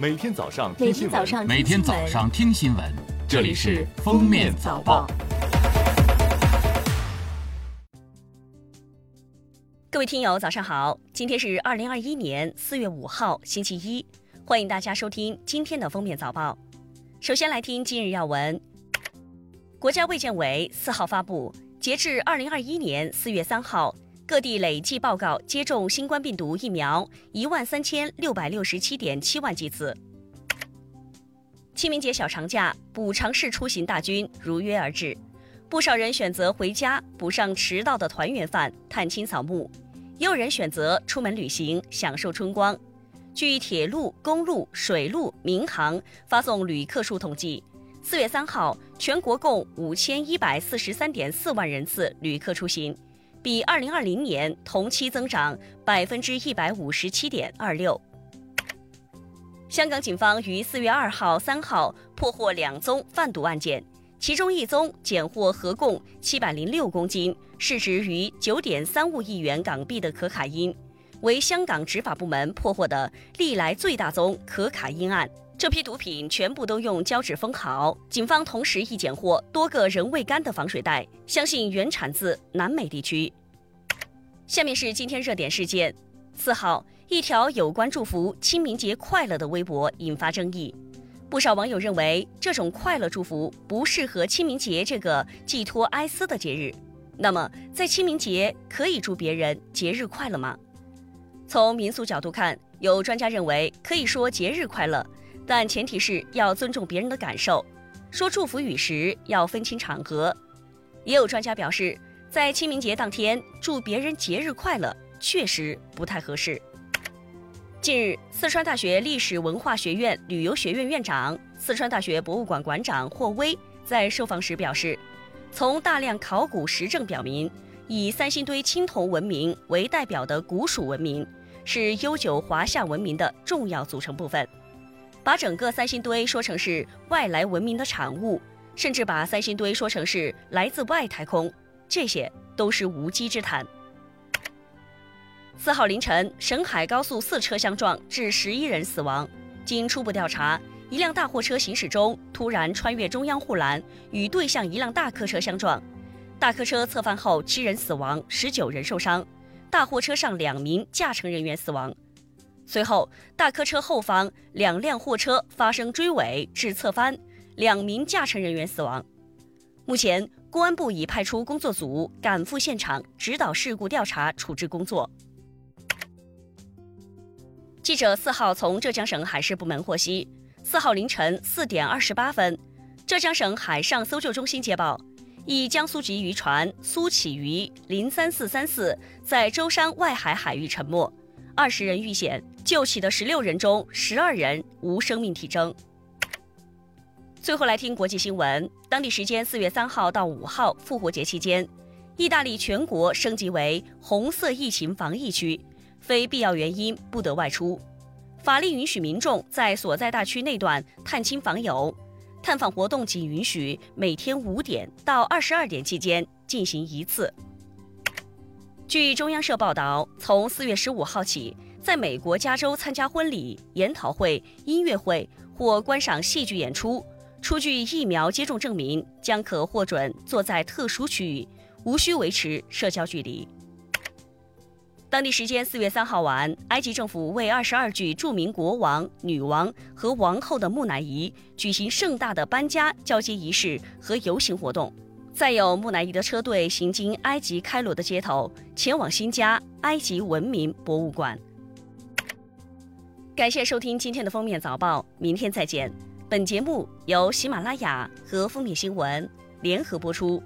每天早上听新闻，每天早上听新闻，这里是《封面早报》。各位听友，早上好！今天是二零二一年四月五号，星期一，欢迎大家收听今天的封面早报。首先来听今日要闻。国家卫健委四号发布，截至二零二一年四月三号，各地累计报告接种新冠病毒疫苗一万三千六百六十七点七万剂次。清明节小长假，补偿式出行大军如约而至，不少人选择回家补上迟到的团圆饭、探亲扫墓，也有人选择出门旅行，享受春光。据铁路、公路、水路、民航发送旅客数统计。四月三号，全国共五千一百四十三点四万人次旅客出行，比二零二零年同期增长百分之一百五十七点二六。香港警方于四月二号、三号破获两宗贩毒案件，其中一宗检获合共七百零六公斤，市值逾九点三五亿元港币的可卡因，为香港执法部门破获的历来最大宗可卡因案。这批毒品全部都用胶纸封好。警方同时亦检获多个仍未干的防水袋，相信原产自南美地区。下面是今天热点事件。四号，一条有关祝福清明节快乐的微博引发争议，不少网友认为这种快乐祝福不适合清明节这个寄托哀思的节日。那么，在清明节可以祝别人节日快乐吗？从民俗角度看，有专家认为可以说节日快乐。但前提是要尊重别人的感受，说祝福语时要分清场合。也有专家表示，在清明节当天祝别人节日快乐确实不太合适。近日，四川大学历史文化学院旅游学院院长、四川大学博物馆馆长霍威在受访时表示，从大量考古实证表明，以三星堆青铜文明为代表的古蜀文明是悠久华夏文明的重要组成部分。把整个三星堆说成是外来文明的产物，甚至把三星堆说成是来自外太空，这些都是无稽之谈。四号凌晨，沈海高速四车相撞，致十一人死亡。经初步调查，一辆大货车行驶中突然穿越中央护栏，与对向一辆大客车相撞，大客车侧翻后，七人死亡，十九人受伤，大货车上两名驾乘人员死亡。随后，大客车后方两辆货车发生追尾，致侧翻，两名驾乘人员死亡。目前，公安部已派出工作组赶赴现场，指导事故调查处置工作。记者四号从浙江省海事部门获悉，四号凌晨四点二十八分，浙江省海上搜救中心接报，一江苏籍渔船“苏启渔零三四三四”在舟山外海海域沉没，二十人遇险。救起的十六人中，十二人无生命体征。最后来听国际新闻。当地时间四月三号到五号复活节期间，意大利全国升级为红色疫情防疫区，非必要原因不得外出。法律允许民众在所在大区内段探亲访友，探访活动仅允许每天五点到二十二点期间进行一次。据中央社报道，从四月十五号起。在美国加州参加婚礼、研讨会、音乐会或观赏戏剧演出，出具疫苗接种证明将可获准坐在特殊区域，无需维持社交距离。当地时间四月三号晚，埃及政府为二十二具著名国王、女王和王后的木乃伊举行盛大的搬家交接仪式和游行活动。载有木乃伊的车队行经埃及开罗的街头，前往新家埃及文明博物馆。感谢收听今天的封面早报，明天再见。本节目由喜马拉雅和封面新闻联合播出。